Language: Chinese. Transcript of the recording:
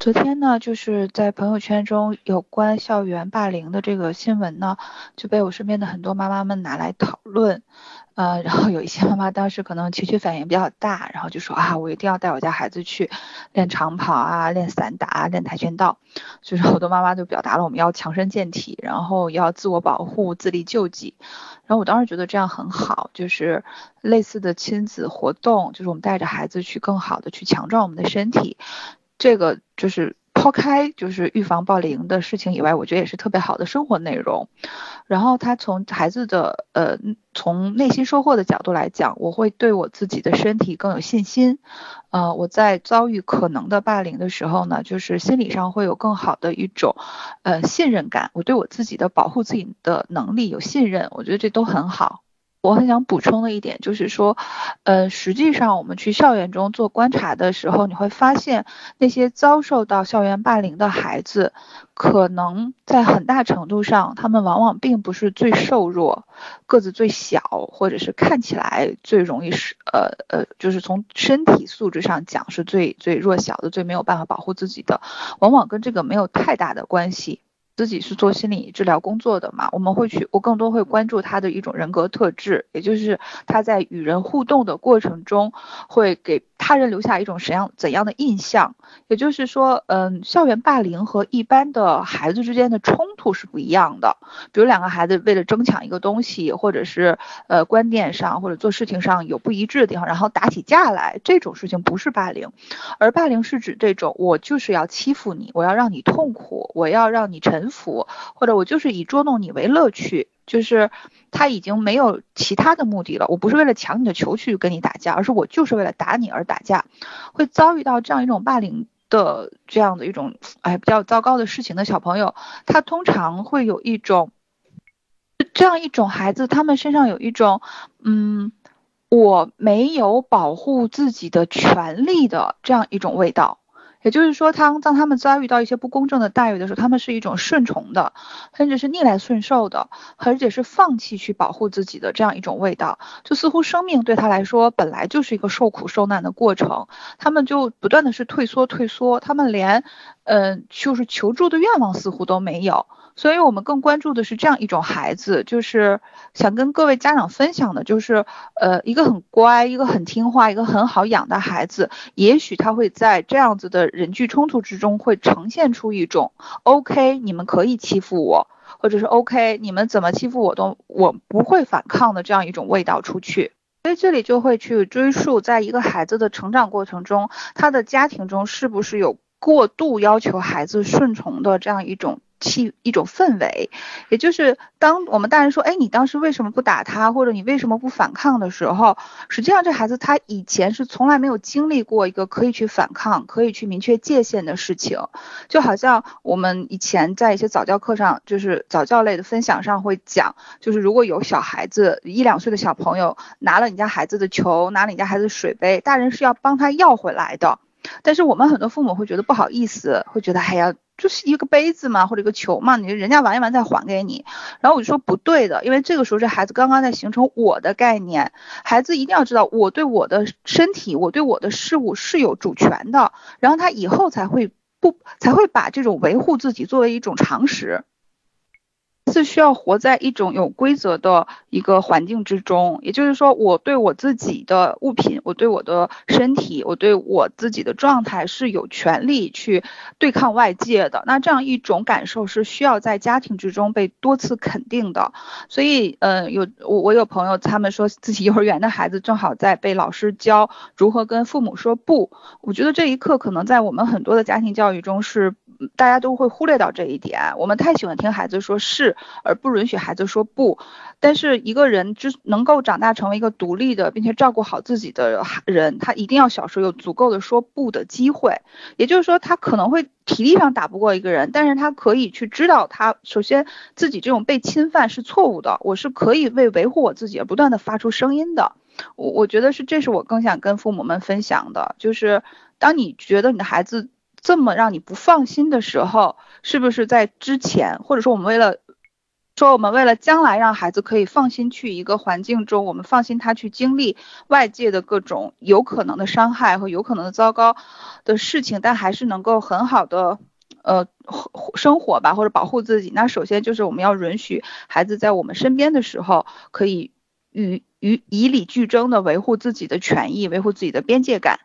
昨天呢，就是在朋友圈中有关校园霸凌的这个新闻呢，就被我身边的很多妈妈们拿来讨论。呃，然后有一些妈妈当时可能情绪反应比较大，然后就说啊，我一定要带我家孩子去练长跑啊，练散打，练跆拳道。就是好多妈妈就表达了我们要强身健体，然后要自我保护、自力救济。然后我当时觉得这样很好，就是类似的亲子活动，就是我们带着孩子去更好的去强壮我们的身体。这个就是抛开就是预防暴凌的事情以外，我觉得也是特别好的生活内容。然后他从孩子的呃从内心收获的角度来讲，我会对我自己的身体更有信心。呃，我在遭遇可能的霸凌的时候呢，就是心理上会有更好的一种呃信任感。我对我自己的保护自己的能力有信任，我觉得这都很好。我很想补充的一点就是说，呃，实际上我们去校园中做观察的时候，你会发现那些遭受到校园霸凌的孩子，可能在很大程度上，他们往往并不是最瘦弱、个子最小，或者是看起来最容易是呃呃，就是从身体素质上讲是最最弱小的、最没有办法保护自己的，往往跟这个没有太大的关系。自己是做心理治疗工作的嘛，我们会去，我更多会关注他的一种人格特质，也就是他在与人互动的过程中会给他人留下一种怎样怎样的印象。也就是说，嗯，校园霸凌和一般的孩子之间的冲突是不一样的。比如两个孩子为了争抢一个东西，或者是呃观点上或者做事情上有不一致的地方，然后打起架来，这种事情不是霸凌，而霸凌是指这种我就是要欺负你，我要让你痛苦，我要让你臣。服，或者我就是以捉弄你为乐趣，就是他已经没有其他的目的了。我不是为了抢你的球去跟你打架，而是我就是为了打你而打架。会遭遇到这样一种霸凌的这样的一种哎比较糟糕的事情的小朋友，他通常会有一种这样一种孩子，他们身上有一种嗯我没有保护自己的权利的这样一种味道。也就是说，当当他们遭遇到一些不公正的待遇的时候，他们是一种顺从的，甚至是逆来顺受的，而且是放弃去保护自己的这样一种味道。就似乎生命对他来说本来就是一个受苦受难的过程，他们就不断的是退缩退缩，他们连，嗯，就是求助的愿望似乎都没有。所以我们更关注的是这样一种孩子，就是想跟各位家长分享的，就是呃，一个很乖、一个很听话、一个很好养的孩子，也许他会在这样子的人际冲突之中，会呈现出一种 OK，你们可以欺负我，或者是 OK，你们怎么欺负我都我不会反抗的这样一种味道出去。所以这里就会去追溯，在一个孩子的成长过程中，他的家庭中是不是有过度要求孩子顺从的这样一种。气一种氛围，也就是当我们大人说，哎，你当时为什么不打他，或者你为什么不反抗的时候，实际上这孩子他以前是从来没有经历过一个可以去反抗、可以去明确界限的事情。就好像我们以前在一些早教课上，就是早教类的分享上会讲，就是如果有小孩子一两岁的小朋友拿了你家孩子的球，拿了你家孩子水杯，大人是要帮他要回来的。但是我们很多父母会觉得不好意思，会觉得哎呀。就是一个杯子嘛，或者一个球嘛，你人家玩一玩再还给你。然后我就说不对的，因为这个时候这孩子刚刚在形成我的概念，孩子一定要知道我对我的身体，我对我的事物是有主权的，然后他以后才会不才会把这种维护自己作为一种常识。是需要活在一种有规则的一个环境之中，也就是说，我对我自己的物品，我对我的身体，我对我自己的状态是有权利去对抗外界的。那这样一种感受是需要在家庭之中被多次肯定的。所以，嗯，有我我有朋友，他们说自己幼儿园的孩子正好在被老师教如何跟父母说不。我觉得这一刻可能在我们很多的家庭教育中是。大家都会忽略到这一点，我们太喜欢听孩子说是，而不允许孩子说不。但是一个人之能够长大成为一个独立的，并且照顾好自己的人，他一定要小时候有足够的说不的机会。也就是说，他可能会体力上打不过一个人，但是他可以去知道，他首先自己这种被侵犯是错误的，我是可以为维护我自己而不断的发出声音的。我我觉得是，这是我更想跟父母们分享的，就是当你觉得你的孩子。这么让你不放心的时候，是不是在之前，或者说我们为了说我们为了将来让孩子可以放心去一个环境中，我们放心他去经历外界的各种有可能的伤害和有可能的糟糕的事情，但还是能够很好的呃生活吧，或者保护自己。那首先就是我们要允许孩子在我们身边的时候，可以与与以理俱争的维护自己的权益，维护自己的边界感。